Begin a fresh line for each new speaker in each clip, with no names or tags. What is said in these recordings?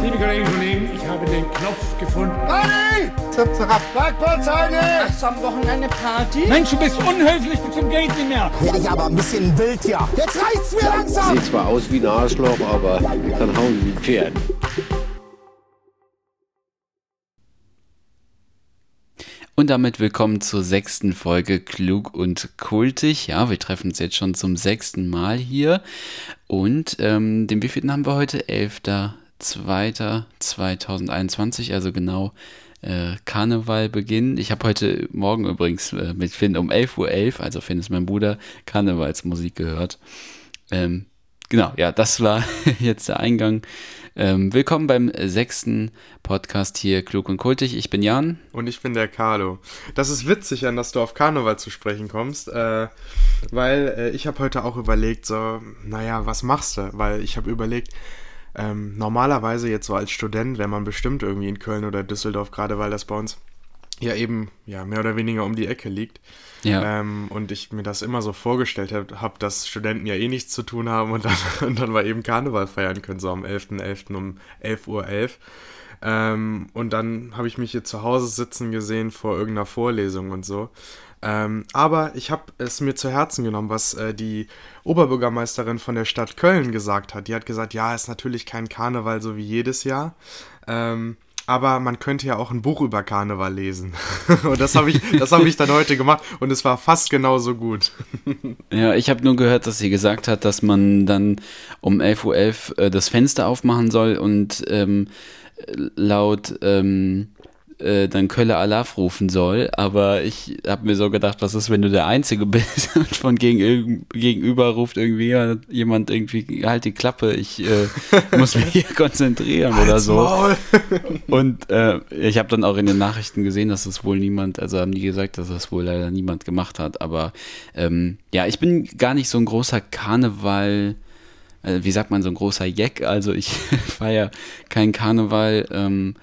Liebe Kolleginnen und Kollegen, ich habe den Knopf gefunden.
Party! Zap, zap. Parkplatzheine!
Hast du am Wochenende Party?
Mensch, du bist unhöflich bis zum Geht nicht mehr.
Werde ich aber ein bisschen wild hier. Jetzt reicht's mir langsam!
Sieht zwar aus wie ein Arschloch, aber dann hauen sie ein Pferd.
Und damit willkommen zur sechsten Folge Klug und Kultig. Ja, wir treffen uns jetzt schon zum sechsten Mal hier. Und ähm, den wievielten haben wir heute? 11.02.2021, also genau äh, Karneval beginnen. Ich habe heute Morgen übrigens äh, mit Finn um 11.11 Uhr, .11, also Finn ist mein Bruder, Karnevalsmusik gehört. Ähm, genau, ja, das war jetzt der Eingang. Ähm, willkommen beim sechsten Podcast hier, Klug und Kultig. Ich bin Jan.
Und ich bin der Carlo. Das ist witzig, an dass du auf Karneval zu sprechen kommst, äh, weil äh, ich habe heute auch überlegt, so, naja, was machst du? Weil ich habe überlegt, ähm, normalerweise jetzt so als Student wäre man bestimmt irgendwie in Köln oder Düsseldorf, gerade weil das bei uns ja eben ja mehr oder weniger um die Ecke liegt.
Ja.
Ähm, und ich mir das immer so vorgestellt habe, hab, dass Studenten ja eh nichts zu tun haben und dann, und dann mal eben Karneval feiern können, so am 11.11. .11. um 11.11 Uhr. Ähm, und dann habe ich mich hier zu Hause sitzen gesehen vor irgendeiner Vorlesung und so. Ähm, aber ich habe es mir zu Herzen genommen, was äh, die Oberbürgermeisterin von der Stadt Köln gesagt hat. Die hat gesagt, ja, ist natürlich kein Karneval so wie jedes Jahr. Ähm, aber man könnte ja auch ein Buch über Karneval lesen. und das habe ich, hab ich dann heute gemacht und es war fast genauso gut.
Ja, ich habe nur gehört, dass sie gesagt hat, dass man dann um 11.11 Uhr äh, das Fenster aufmachen soll und ähm, laut ähm, äh, dann Kölle Alaf rufen soll. Aber ich habe mir so gedacht, was ist, wenn du der Einzige bist und von gegen, gegenüber ruft irgendwie jemand irgendwie, halt die Klappe, ich äh, muss mich hier konzentrieren oder so. und äh, ich habe dann auch in den Nachrichten gesehen, dass es wohl niemand, also haben die gesagt, dass das wohl leider niemand gemacht hat. Aber ähm, ja, ich bin gar nicht so ein großer Karneval- äh, wie sagt man, so ein großer Jack. Also ich feiere keinen Karneval ähm,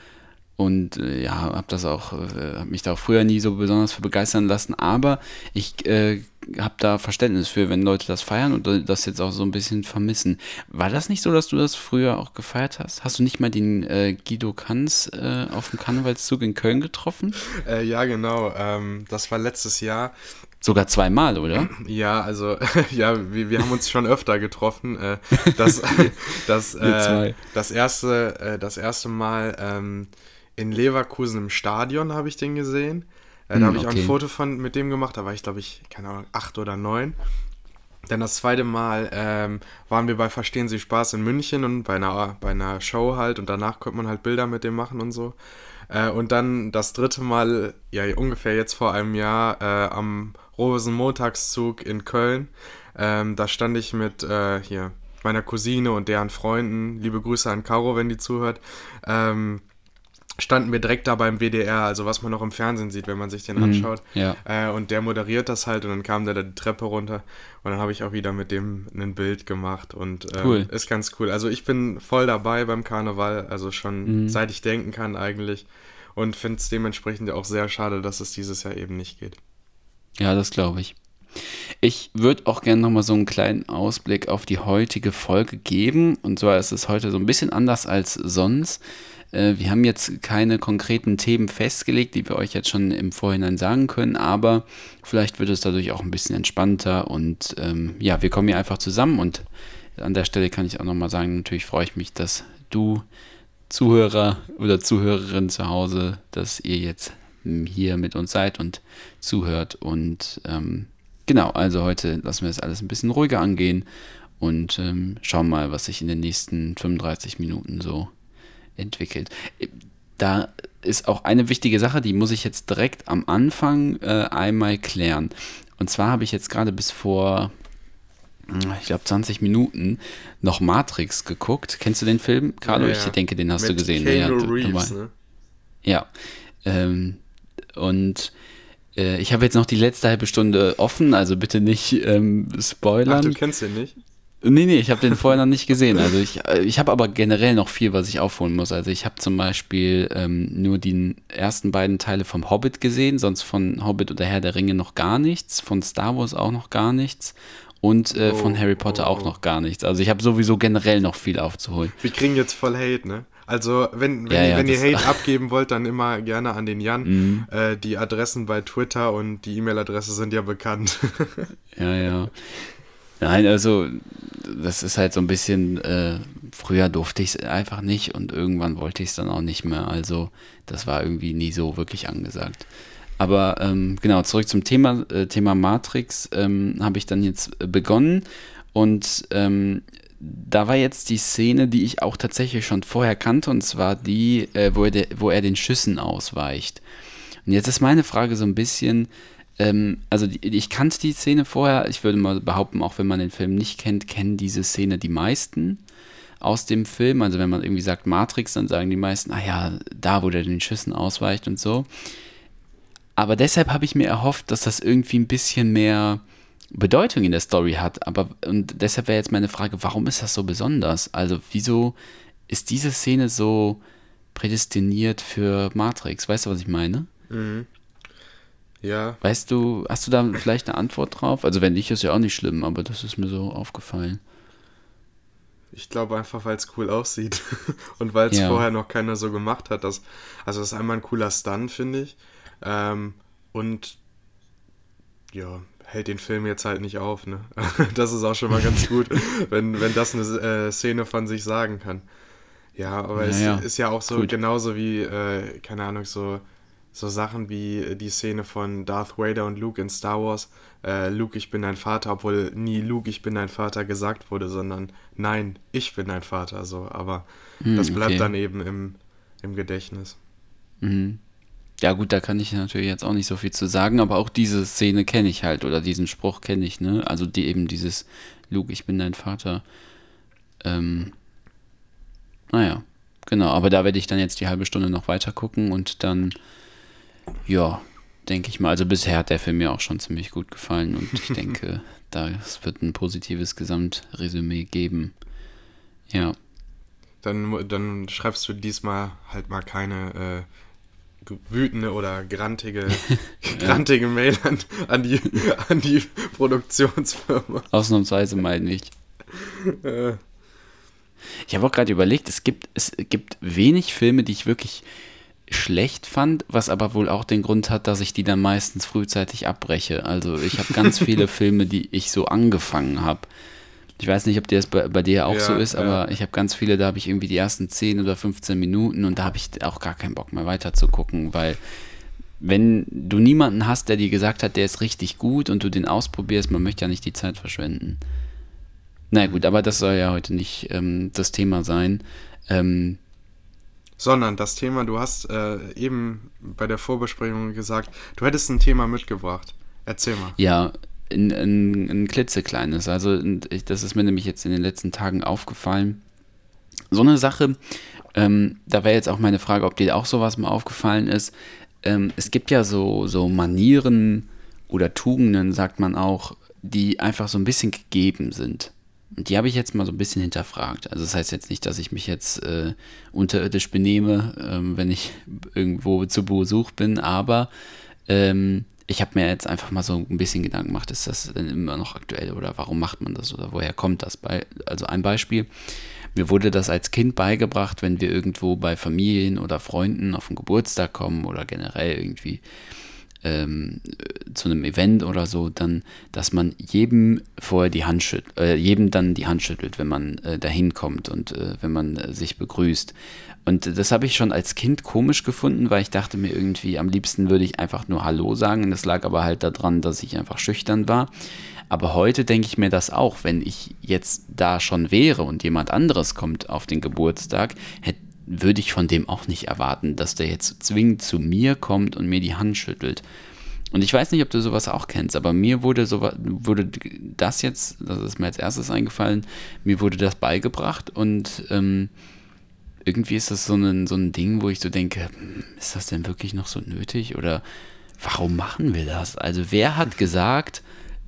und äh, ja, habe das auch, äh, habe mich da auch früher nie so besonders für begeistern lassen. Aber ich äh, habe da Verständnis für, wenn Leute das feiern und das jetzt auch so ein bisschen vermissen. War das nicht so, dass du das früher auch gefeiert hast? Hast du nicht mal den äh, Guido Kanz äh, auf dem Karnevalszug in Köln getroffen?
Äh, ja, genau. Ähm, das war letztes Jahr.
Sogar zweimal, oder?
Ja, also, ja, wir, wir haben uns schon öfter getroffen. Äh, das, das, äh, das, erste, äh, das erste Mal ähm, in Leverkusen im Stadion habe ich den gesehen. Äh, da
Hm,
habe ich auch
okay.
ein Foto von mit dem gemacht. Da war ich, glaube ich, keine Ahnung, acht oder neun. Dann das zweite Mal ähm, waren wir bei Verstehen Sie Spaß in München und bei einer, bei einer Show halt und danach konnte man halt Bilder mit dem machen und so. Äh, und dann das dritte Mal, ja ungefähr jetzt vor einem Jahr, äh, am Rosenmontagszug in Köln. Ähm, da stand ich mit äh, hier meiner Cousine und deren Freunden, liebe Grüße an Caro, wenn die zuhört, ähm, standen wir direkt da beim WDR, also was man noch im Fernsehen sieht, wenn man sich den anschaut.
ja.
Äh, und der moderiert das halt und dann kam der da die Treppe runter und dann habe ich auch wieder mit dem ein Bild gemacht und ähm,
Cool.
ist ganz cool. Also ich bin voll dabei beim Karneval, also schon seit ich denken kann eigentlich und finde es dementsprechend auch sehr schade, dass es dieses Jahr eben nicht geht.
Ja, das glaube ich. Ich würde auch gerne nochmal so einen kleinen Ausblick auf die heutige Folge geben. Und zwar ist es heute so ein bisschen anders als sonst. Äh, Wir haben jetzt keine konkreten Themen festgelegt, die wir euch jetzt schon im Vorhinein sagen können, aber vielleicht wird es dadurch auch ein bisschen entspannter und ähm, ja, wir kommen hier einfach zusammen und an der Stelle kann ich auch nochmal sagen, natürlich freue ich mich, dass du Zuhörer oder Zuhörerin zu Hause, dass ihr jetzt hier mit uns seid und zuhört. Und ähm, genau, also heute lassen wir das alles ein bisschen ruhiger angehen und ähm, schauen mal, was sich in den nächsten 35 Minuten so entwickelt. Da ist auch eine wichtige Sache, die muss ich jetzt direkt am Anfang äh, einmal klären. Und zwar habe ich jetzt gerade bis vor, ich glaube, 20 Minuten noch Matrix geguckt. Kennst du den Film, Carlo?
Ja,
Ich denke, den hast du
Mit
gesehen.
Keanu
Ja, du- du
Reeves, ne?
ja. Ähm, und äh, ich habe jetzt noch die letzte halbe Stunde offen, also bitte nicht ähm,
Ach,
spoilern.
du kennst den nicht?
Nee, nee, ich habe den vorher noch nicht gesehen. Also ich, äh, ich habe aber generell noch viel, was ich aufholen muss. Also ich habe zum Beispiel ähm, nur die ersten beiden Teile vom Hobbit gesehen, sonst von Hobbit oder Herr der Ringe noch gar nichts, von Star Wars auch noch gar nichts und äh, von
Oh,
Harry Potter
oh,
auch noch gar nichts. Also ich habe sowieso generell noch viel aufzuholen.
Wir kriegen jetzt voll Hate, ne? Also, wenn, wenn,
Ja,
ihr,
ja,
wenn ihr Hate abgeben wollt, dann immer gerne an den Jan.
Mhm.
Äh, die Adressen bei Twitter und die E-Mail-Adresse sind ja bekannt.
Ja, ja. Nein, also das ist halt so ein bisschen, äh, früher durfte ich es einfach nicht und irgendwann wollte ich es dann auch nicht mehr. Also das war irgendwie nie so wirklich angesagt. Aber ähm, genau, zurück zum Thema, äh, Thema Matrix ähm, habe ich dann jetzt begonnen und ähm, da war jetzt die Szene, die ich auch tatsächlich schon vorher kannte und zwar die, äh, wo, er de, wo er den Schüssen ausweicht. Und jetzt ist meine Frage so ein bisschen, ähm, also die, ich kannte die Szene vorher, ich würde mal behaupten, auch wenn man den Film nicht kennt, kennen diese Szene die meisten aus dem Film. Also wenn man irgendwie sagt Matrix, dann sagen die meisten, ah ja, da, wo der den Schüssen ausweicht und so. Aber deshalb habe ich mir erhofft, dass das irgendwie ein bisschen mehr Bedeutung in der Story hat. Aber und deshalb wäre jetzt meine Frage, warum ist das so besonders? Also wieso ist diese Szene so prädestiniert für Matrix? Weißt du, was ich meine?
ja,
Weißt du, hast du da vielleicht eine Antwort drauf? Also wenn nicht, ist ja auch nicht schlimm, aber das ist mir so aufgefallen.
ich glaube einfach, weil es cool aussieht. und weil es
Ja.
vorher noch keiner so gemacht hat. Dass, also, das ist einmal ein cooler Stunt, finde ich. Ähm, und ja, hält den Film jetzt halt nicht auf, ne? Das ist auch schon mal ganz gut, wenn, wenn das eine äh, Szene von sich sagen kann. Ja, aber
Naja,
es ist ja auch so
gut.
genauso wie, äh, keine Ahnung, so, so Sachen wie die Szene von Darth Vader und Luke in Star Wars. Äh, Luke, ich bin dein Vater, obwohl nie Luke, ich bin dein Vater gesagt wurde, sondern nein, ich bin dein Vater, so. Aber
Hm,
das bleibt
okay.
dann eben im, im Gedächtnis.
Mhm. Ja gut, da kann ich natürlich jetzt auch nicht so viel zu sagen, aber auch diese Szene kenne ich halt oder diesen Spruch kenne ich, ne? Also die eben dieses Luke, ich bin dein Vater. Ähm, naja, genau, aber da werde ich dann jetzt die halbe Stunde noch weiter gucken und dann, ja, denke ich mal, also bisher hat der Film mir auch schon ziemlich gut gefallen und ich denke, da es wird ein positives Gesamtresümee geben. Ja.
Dann, dann schreibst du diesmal halt mal keine äh, wütende oder grantige, grantige Mail an, an, die, an die Produktionsfirma.
Ausnahmsweise mal nicht.
Äh,
Ich habe auch gerade überlegt, es gibt, es gibt wenig Filme, die ich wirklich schlecht fand, was aber wohl auch den Grund hat, dass ich die dann meistens frühzeitig abbreche. Also ich habe ganz viele Filme, die ich so angefangen habe. Ich weiß nicht, ob das bei, bei dir auch
Ja,
so ist,
ja.
aber ich habe ganz viele, da habe ich irgendwie die ersten 10 oder 15 Minuten und da habe ich auch gar keinen Bock mehr weiter zu gucken, weil wenn du niemanden hast, der dir gesagt hat, der ist richtig gut und du den ausprobierst, man möchte ja nicht die Zeit verschwenden. Na gut, aber das soll ja heute nicht ähm, das Thema sein. Ähm,
sondern das Thema, du hast äh, eben bei der Vorbesprechung gesagt, du hättest ein Thema mitgebracht. Erzähl mal.
ja, ein, ein, ein klitzekleines. Also das ist mir nämlich jetzt in den letzten Tagen aufgefallen. So eine Sache, ähm, da wäre jetzt auch meine Frage, ob dir auch sowas mal aufgefallen ist. Ähm, es gibt ja so, so Manieren oder Tugenden, sagt man auch, die einfach so ein bisschen gegeben sind. Und die habe ich jetzt mal so ein bisschen hinterfragt. Also das heißt jetzt nicht, dass ich mich jetzt äh, unterirdisch benehme, ähm, wenn ich irgendwo zu Besuch bin, aber ähm, ich habe mir jetzt einfach mal so ein bisschen Gedanken gemacht, ist das denn immer noch aktuell oder warum macht man das oder woher kommt das? Bei, also ein Beispiel, mir wurde das als Kind beigebracht, wenn wir irgendwo bei Familien oder Freunden auf den Geburtstag kommen oder generell irgendwie ähm, äh, zu einem Event oder so, dann, dass man jedem vorher die Hand schüttelt, äh, jedem dann die Hand schüttelt, wenn man äh, dahin kommt und äh, wenn man äh, sich begrüßt. Und das habe ich schon als Kind komisch gefunden, weil ich dachte mir irgendwie, am liebsten würde ich einfach nur Hallo sagen. Das lag aber halt daran, dass ich einfach schüchtern war. Aber heute denke ich mir das auch, wenn ich jetzt da schon wäre und jemand anderes kommt auf den Geburtstag, hätte würde ich von dem auch nicht erwarten, dass der jetzt zwingend zu mir kommt und mir die Hand schüttelt. Und ich weiß nicht, ob du sowas auch kennst, aber mir wurde so wurde das jetzt, das ist mir als erstes eingefallen, mir wurde das beigebracht und ähm, irgendwie ist das so ein, so ein Ding, wo ich so denke, hm, ist das denn wirklich noch so nötig oder warum machen wir das? Also wer hat gesagt,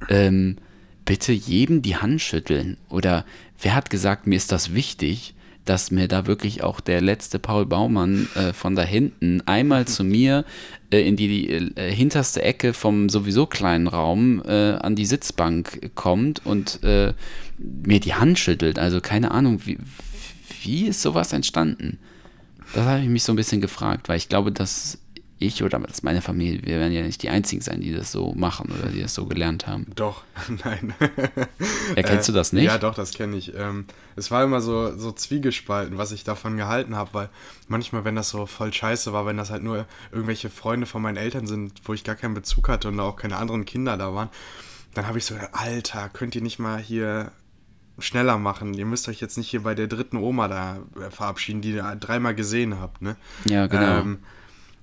ähm, bitte jedem die Hand schütteln oder wer hat gesagt, mir ist das wichtig? Dass mir da wirklich auch der letzte Paul Baumann äh, von da hinten einmal zu mir äh, in die, äh, hinterste Ecke vom sowieso kleinen Raum äh, an die Sitzbank kommt und äh, mir die Hand schüttelt. Also keine Ahnung, wie, wie ist sowas entstanden? Das habe ich mich so ein bisschen gefragt, weil ich glaube, dass ich oder dass meine Familie, wir werden ja nicht die Einzigen sein, die das so machen oder die das so gelernt haben.
Doch, nein.
Erkennst du das nicht?
Ja, doch, das kenne ich. Ähm, es war immer so, so zwiegespalten, was ich davon gehalten habe, weil manchmal, wenn das so voll scheiße war, wenn das halt nur irgendwelche Freunde von meinen Eltern sind, wo ich gar keinen Bezug hatte und auch keine anderen Kinder da waren, dann habe ich so, Alter, könnt ihr nicht mal hier schneller machen. Ihr müsst euch jetzt nicht hier bei der dritten Oma da äh, verabschieden, die ihr dreimal gesehen habt, ne?
Ja, genau.
Ähm,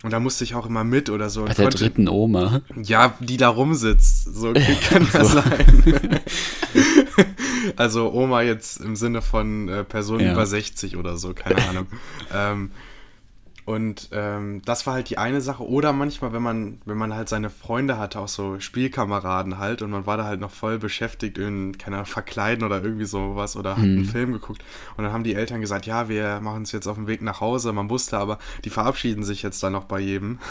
und da musste ich auch immer mit oder so.
Bei der
konnte-
dritten Oma.
Ja, die da rumsitzt. So kann das sein. also Oma jetzt im Sinne von äh, Person
Ja.
über 60 oder so, keine Ahnung. ähm, und ähm, das war halt die eine Sache. Oder manchmal, wenn man, wenn man halt seine Freunde hatte, auch so Spielkameraden halt, und man war da halt noch voll beschäftigt in, keine Ahnung, Verkleiden oder irgendwie sowas oder hat
Mhm.
einen Film geguckt. Und dann haben die Eltern gesagt, ja, wir machen uns jetzt auf den Weg nach Hause. Man wusste aber, die verabschieden sich jetzt dann noch bei jedem.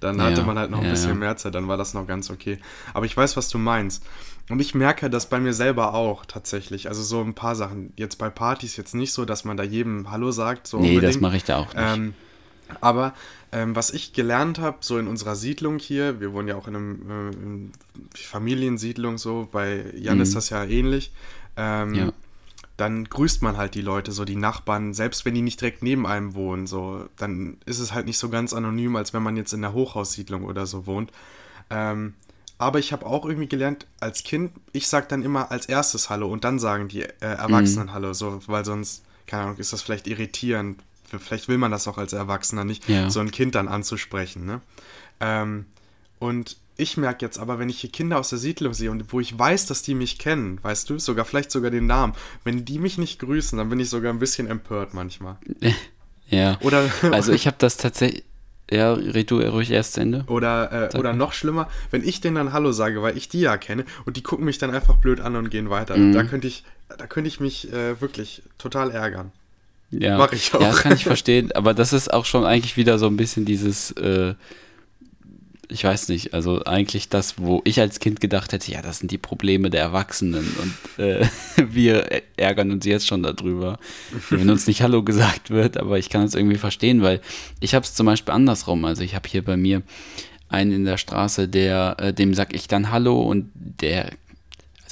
Dann hatte
Ja,
man halt noch ein
ja,
bisschen
ja.
mehr Zeit, dann war das noch ganz okay. Aber ich weiß, was du meinst. Und ich merke das bei mir selber auch tatsächlich. Also so ein paar Sachen. Jetzt bei Partys jetzt nicht so, dass man da jedem Hallo sagt. So
Nee, das
unbedingt.
mache ich da auch nicht.
Ähm, aber ähm, was ich gelernt habe, so in unserer Siedlung hier, wir wohnen ja auch in einem äh, Familiensiedlung so, bei Jan
Mhm.
ist das ja ähnlich. Ähm,
Ja.
Dann grüßt man halt die Leute, so die Nachbarn, selbst wenn die nicht direkt neben einem wohnen, so, dann ist es halt nicht so ganz anonym, als wenn man jetzt in der Hochhaussiedlung oder so wohnt. Ähm, aber ich habe auch irgendwie gelernt, als Kind, ich sag dann immer als erstes Hallo und dann sagen die äh, Erwachsenen Hallo, so, weil sonst, keine Ahnung, ist das vielleicht irritierend. Vielleicht will man das auch als Erwachsener nicht,
Ja.
so ein Kind dann anzusprechen. Ne? Ähm, und ich merke jetzt aber, wenn ich hier Kinder aus der Siedlung sehe und wo ich weiß, dass die mich kennen, weißt du, sogar vielleicht sogar den Namen, wenn die mich nicht grüßen, dann bin ich sogar ein bisschen empört manchmal.
ja.
Oder,
Also ich habe das tatsächlich. Ja, red du ruhig erst zu Ende.
Oder, äh, oder noch schlimmer, wenn ich denen dann Hallo sage, weil ich die ja kenne und die gucken mich dann einfach blöd an und gehen weiter.
Mhm.
Da könnte ich, da könnte ich mich äh, wirklich total ärgern.
Ja.
Mach ich auch.
Ja, das kann ich verstehen, aber das ist auch schon eigentlich wieder so ein bisschen dieses, äh, ich weiß nicht, also eigentlich das, wo ich als Kind gedacht hätte, ja, das sind die Probleme der Erwachsenen und äh, wir ärgern uns jetzt schon darüber, wenn uns nicht Hallo gesagt wird, aber ich kann es irgendwie verstehen, weil ich habe es zum Beispiel andersrum, also ich habe hier bei mir einen in der Straße, der, äh, dem sag ich dann Hallo und der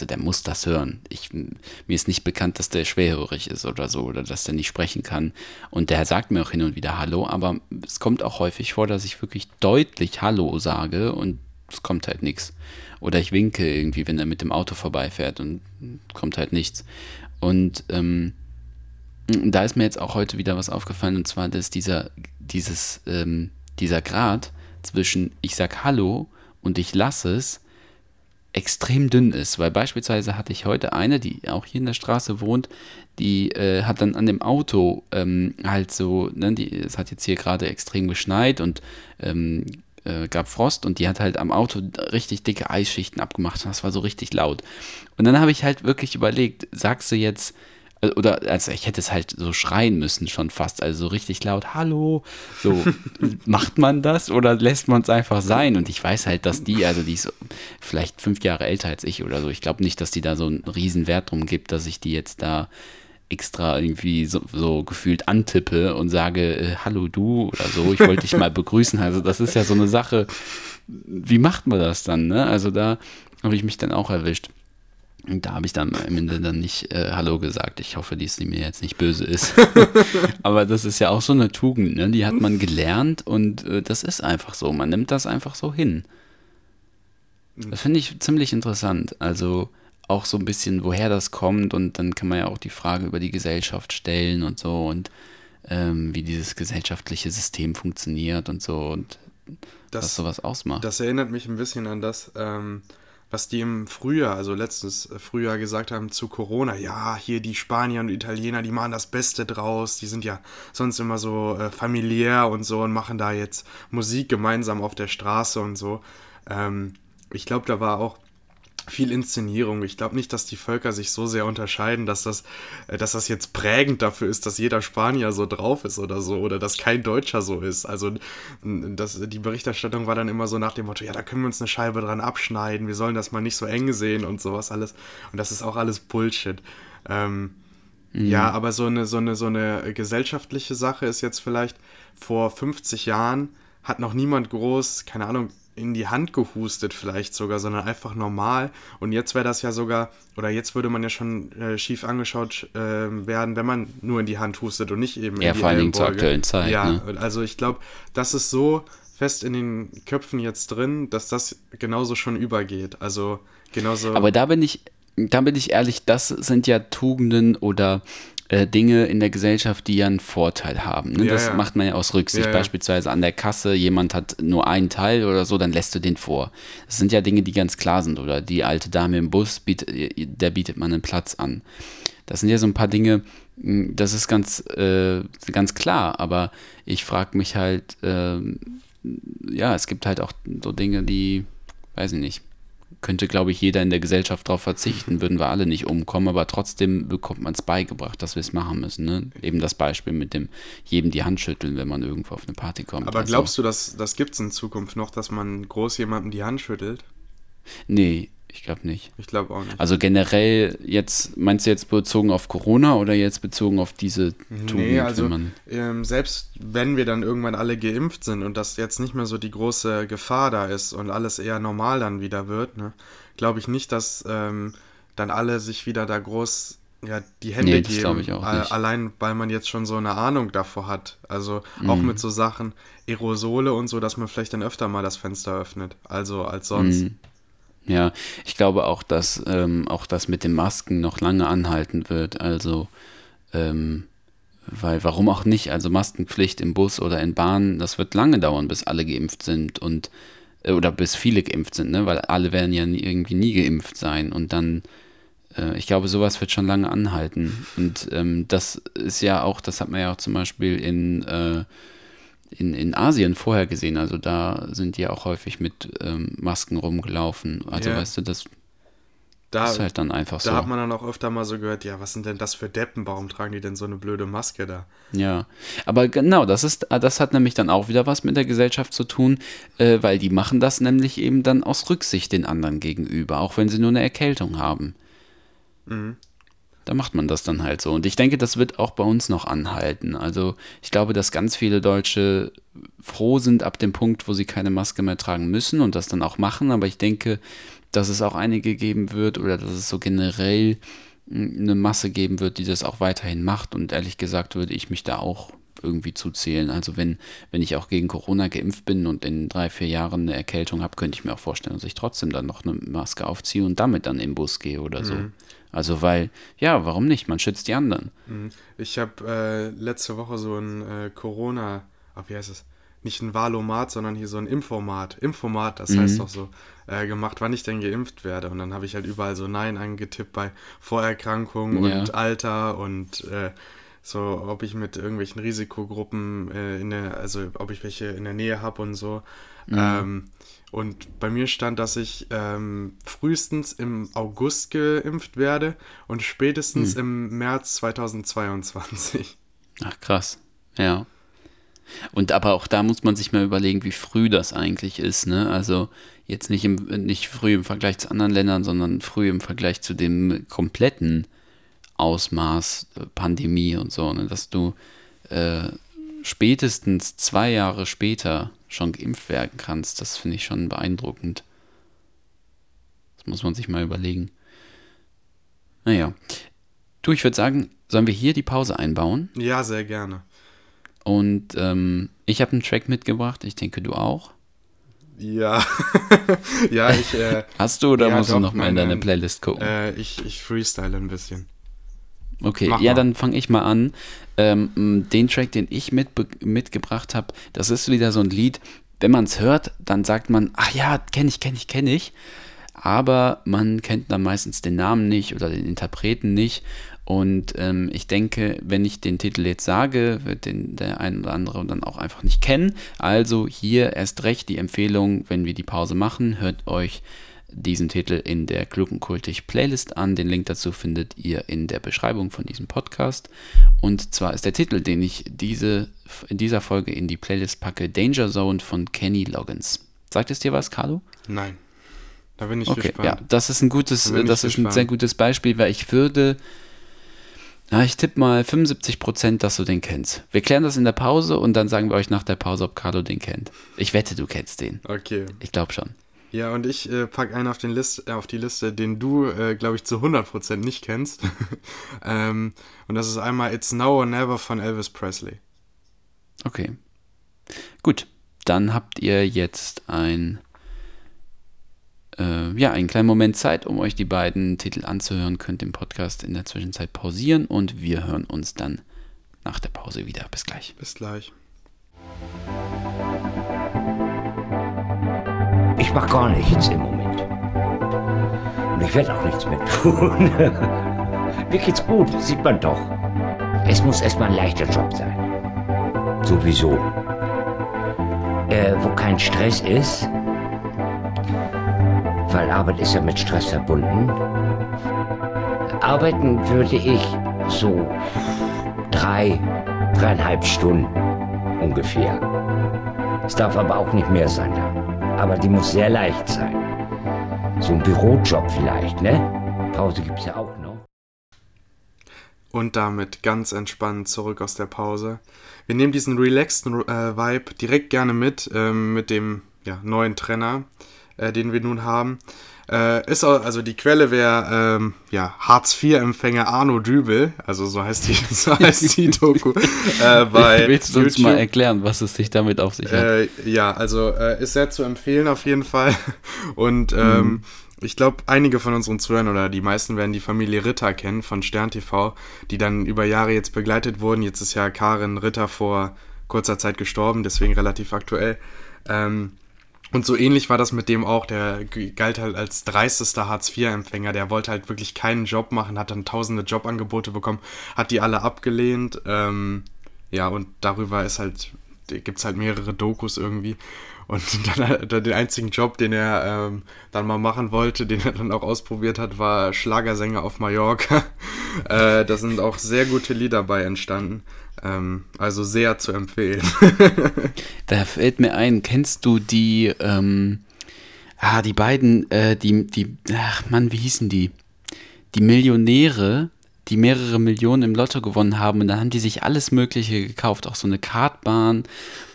also der muss das hören. Ich, mir ist nicht bekannt, dass der schwerhörig ist oder so oder dass der nicht sprechen kann. Und der sagt mir auch hin und wieder Hallo, aber es kommt auch häufig vor, dass ich wirklich deutlich Hallo sage und es kommt halt nichts. Oder ich winke irgendwie, wenn er mit dem Auto vorbeifährt und kommt halt nichts. Und ähm, da ist mir jetzt auch heute wieder was aufgefallen und zwar, dass dieser, dieses, ähm, dieser Grad zwischen ich sag Hallo und ich lasse es extrem dünn ist, weil beispielsweise hatte ich heute eine, die auch hier in der Straße wohnt, die äh, hat dann an dem Auto ähm, halt so, ne, die, es hat jetzt hier gerade extrem geschneit und ähm, äh, gab Frost und die hat halt am Auto richtig dicke Eisschichten abgemacht und das war so richtig laut. Und dann habe ich halt wirklich überlegt, sagst du jetzt, oder also ich hätte es halt so schreien müssen schon fast, also so richtig laut, hallo, so macht man das oder lässt man es einfach sein? Und ich weiß halt, dass die, also die ist vielleicht fünf Jahre älter als ich oder so, ich glaube nicht, dass die da so einen riesen Wert drum gibt, dass ich die jetzt da extra irgendwie so, so gefühlt antippe und sage, äh, hallo du oder so, ich wollte dich mal begrüßen. Also das ist ja so eine Sache, wie macht man das dann? Ne? Also da habe ich mich dann auch erwischt. Und da habe ich dann am Ende dann nicht äh, Hallo gesagt. Ich hoffe, dass die mir jetzt nicht böse ist. Aber das ist ja auch so eine Tugend, ne? die hat man gelernt und äh, das ist einfach so. Man nimmt das einfach so hin. Das finde ich ziemlich interessant. Also auch so ein bisschen, woher das kommt und dann kann man ja auch die Frage über die Gesellschaft stellen und so und ähm, wie dieses gesellschaftliche System funktioniert und so und was
Das,
sowas ausmacht.
das erinnert mich ein bisschen an das, ähm, was die im Frühjahr, also letztes äh, Frühjahr gesagt haben zu Corona. Ja, hier die Spanier und Italiener, die machen das Beste draus. Die sind ja sonst immer so äh, familiär und so und machen da jetzt Musik gemeinsam auf der Straße und so. Ähm, ich glaube, da war auch viel Inszenierung. Ich glaube nicht, dass die Völker sich so sehr unterscheiden, dass das, äh, dass das jetzt prägend dafür ist, dass jeder Spanier so drauf ist oder so oder dass kein Deutscher so ist. Also das, die Berichterstattung war dann immer so nach dem Motto, ja, da können wir uns eine Scheibe dran abschneiden, wir sollen das mal nicht so eng sehen und sowas alles. Und das ist auch alles Bullshit. Ähm, Ja, aber so eine, so eine, so eine gesellschaftliche Sache ist jetzt vielleicht vor 50 Jahren hat noch niemand groß, keine Ahnung, in die Hand gehustet vielleicht sogar, sondern einfach normal. Und jetzt wäre das ja sogar, oder jetzt würde man ja schon äh, schief angeschaut äh, werden, wenn man nur in die Hand hustet und nicht eben
Ja,
in die
vor allen Dingen zur aktuellen Zeit,
Ja,
ne?
also ich glaube, das ist so fest in den Köpfen jetzt drin, dass das genauso schon übergeht. Also genauso.
Aber da bin ich, da bin ich ehrlich, das sind ja Tugenden oder äh, Dinge in der Gesellschaft, die ja einen Vorteil haben. Ne?
Ja,
das
ja.
macht man ja aus Rücksicht.
Ja.
Beispielsweise an der Kasse, jemand hat nur einen Teil oder so, dann lässt du den vor. Das sind ja Dinge, die ganz klar sind. Oder die alte Dame im Bus, bietet, der bietet man einen Platz an. Das sind ja so ein paar Dinge, mh, das ist ganz, äh, ganz klar, aber ich frage mich halt, ähm, ja, es gibt halt auch so Dinge, die, weiß ich nicht, könnte, glaube ich, jeder in der Gesellschaft darauf verzichten, würden wir alle nicht umkommen, aber trotzdem bekommt man es beigebracht, dass wir es machen müssen. Ne? Eben das Beispiel mit dem jedem die Hand schütteln, wenn man irgendwo auf eine Party kommt.
aber
Also,
glaubst du, dass das gibt es in Zukunft noch, dass man groß jemandem die Hand schüttelt?
Nee, ich glaube nicht.
Ich glaube auch nicht.
Also generell jetzt, meinst du jetzt bezogen auf Corona oder jetzt bezogen auf diese Tugend,
Nee, also ähm, selbst wenn wir dann irgendwann alle geimpft sind und das jetzt nicht mehr so die große Gefahr da ist und alles eher normal dann wieder wird, ne, glaube ich nicht, dass ähm, dann alle sich wieder da groß ja, die Hände
Nee,
geben.
glaub ich auch
a-
nicht.
Allein, weil man jetzt schon so eine Ahnung davor hat. Also auch
Mhm.
mit so Sachen, Aerosole und so, dass man vielleicht dann öfter mal das Fenster öffnet. Also als sonst.
Mhm. Ja, ich glaube auch, dass ähm, auch das mit den Masken noch lange anhalten wird. Also, ähm, weil warum auch nicht? Also Maskenpflicht im Bus oder in Bahnen, das wird lange dauern, bis alle geimpft sind und äh, oder bis viele geimpft sind, ne? Weil alle werden ja nie, irgendwie nie geimpft sein und dann äh, ich glaube, sowas wird schon lange anhalten. Und ähm, das ist ja auch, das hat man ja auch zum Beispiel in, äh, in, in Asien vorher gesehen. Also da sind die ja auch häufig mit ähm, Masken rumgelaufen. Also
Ja.
weißt du, das
Da,
ist halt dann einfach
da
so.
hat man dann auch öfter mal so gehört, ja, was sind denn das für Deppen? Warum tragen die denn so eine blöde Maske da?
Ja, aber genau, das ist, das hat nämlich dann auch wieder was mit der Gesellschaft zu tun, äh, weil die machen das nämlich eben dann aus Rücksicht den anderen gegenüber, auch wenn sie nur eine Erkältung haben. Da macht man das dann halt so. Und ich denke, das wird auch bei uns noch anhalten. Also ich glaube, dass ganz viele Deutsche froh sind ab dem Punkt, wo sie keine Maske mehr tragen müssen und das dann auch machen. Aber ich denke, dass es auch einige geben wird oder dass es so generell mh, eine Masse geben wird, die das auch weiterhin macht. Und ehrlich gesagt würde ich mich da auch irgendwie zuzählen. Also wenn, wenn ich auch gegen Corona geimpft bin und in drei, vier Jahren eine Erkältung habe, könnte ich mir auch vorstellen, dass ich trotzdem dann noch eine Maske aufziehe und damit dann im Bus gehe oder so. Also weil, ja, warum nicht? Man schützt die anderen.
Ich habe äh, letzte Woche so ein äh, Corona, ach, wie heißt es? Nicht ein Valomat, sondern hier so ein Infomat. Infomat, das heißt doch so, äh, gemacht, wann ich denn geimpft werde. Und dann habe ich halt überall so Nein angetippt bei Vorerkrankungen
Ja.
und Alter und äh, so, ob ich mit irgendwelchen Risikogruppen äh, in der, also ob ich welche in der Nähe habe und so. Ähm, und bei mir stand, dass ich ähm, frühestens im August geimpft werde und spätestens im März 2022.
Ach krass, ja. Und aber auch da muss man sich mal überlegen, wie früh das eigentlich ist, ne? Also jetzt nicht, im, nicht früh im Vergleich zu anderen Ländern, sondern früh im Vergleich zu dem kompletten Ausmaß äh, Pandemie und so, ne? Dass du äh, spätestens zwei Jahre später schon geimpft werden kannst, das finde ich schon beeindruckend. Das muss man sich mal überlegen. Naja. Du, ich würde sagen, sollen wir hier die Pause einbauen?
Ja, sehr gerne.
Und ähm, ich habe einen Track mitgebracht, ich denke du auch.
Ja, ja, ich, äh,
Hast du oder
Ja,
musst du
doch,
noch mal in deine. Playlist gucken?
äh, ich, ich freestyle ein bisschen.
Okay,
mach
ja,
mal.
dann fange ich mal an. Ähm, den Track, den ich mit, mitgebracht habe, das ist wieder so ein Lied, wenn man es hört, dann sagt man, ach ja, kenne ich, kenne ich, kenne ich. Aber man kennt dann meistens den Namen nicht oder den Interpreten nicht. Und ähm, ich denke, wenn ich den Titel jetzt sage, wird den der ein oder andere dann auch einfach nicht kennen. Also hier erst recht die Empfehlung, wenn wir die Pause machen, hört euch diesen Titel in der Gluckenkultig Playlist an. Den Link dazu findet ihr in der Beschreibung von diesem Podcast. Und zwar ist der Titel, den ich diese, in dieser Folge in die Playlist packe, Danger Zone von Kenny Loggins. Sagt es dir was, Carlo?
Nein. Da bin ich
Okay,
gespannt.
ja, das ist ein gutes,
Da
das ist ein
gespannt.
sehr gutes Beispiel, weil ich würde, Ja, ich tippe mal 75%, dass du den kennst. Wir klären das in der Pause und dann sagen wir euch nach der Pause, ob Carlo den kennt. Ich wette, du kennst den.
Okay.
Ich glaube schon.
Ja, und ich äh, packe einen auf, den List, äh, auf die Liste, den du, äh, glaube ich, zu 100% nicht kennst. ähm, und das ist einmal It's Now or Never von Elvis Presley.
Okay. Gut, dann habt ihr jetzt ein äh, ja, einen kleinen Moment Zeit, um euch die beiden Titel anzuhören. Könnt den Podcast in der Zwischenzeit pausieren und wir hören uns dann nach der Pause wieder. Bis gleich.
Bis gleich.
Ich mache gar nichts im Moment. Und ich werde auch nichts mehr tun. Mir geht's gut, sieht man doch. Es muss erstmal ein leichter Job sein. Sowieso. Äh, wo kein Stress ist, weil Arbeit ist ja mit Stress verbunden. Arbeiten würde ich so drei, dreieinhalb Stunden ungefähr. Es darf aber auch nicht mehr sein. Aber die muss sehr leicht sein. So ein Bürojob vielleicht, ne? Pause gibt's ja auch noch.
Und damit ganz entspannt zurück aus der Pause. Wir nehmen diesen relaxten äh, Vibe direkt gerne mit, ähm, mit dem ja, neuen Trenner äh, den wir nun haben. Äh, ist auch, also die Quelle wäre ähm, ja, Hartz-IV-Empfänger Arno Dübel, also so heißt die, so heißt die Doku.
äh, bei Willst du uns mal erklären, was es sich damit auf sich hat?
Äh, ja, also äh, ist sehr zu empfehlen auf jeden Fall. Und ähm, mhm. ich glaube, einige von unseren Zuhörern oder die meisten werden die Familie Ritter kennen von Stern TV, die dann über Jahre jetzt begleitet wurden. Jetzt ist ja Karin Ritter vor kurzer Zeit gestorben, deswegen relativ aktuell. Ähm, und so ähnlich war das mit dem auch. Der galt halt als dreistester Hartz-IV-Empfänger. Der wollte halt wirklich keinen Job machen, hat dann tausende Jobangebote bekommen, hat die alle abgelehnt. Ähm, ja, und darüber ist halt, gibt es halt mehrere Dokus irgendwie. Und dann, dann den einzigen Job, den er ähm, dann mal machen wollte, den er dann auch ausprobiert hat, war Schlagersänger auf Mallorca. äh, da sind auch sehr gute Lieder bei entstanden. Ähm, also sehr zu empfehlen.
da fällt mir ein, kennst du die, ähm, ah, die beiden, äh, die, die, ach Mann, wie hießen die? Die Millionäre, die mehrere Millionen im Lotto gewonnen haben und dann haben die sich alles Mögliche gekauft, auch so eine Kartbahn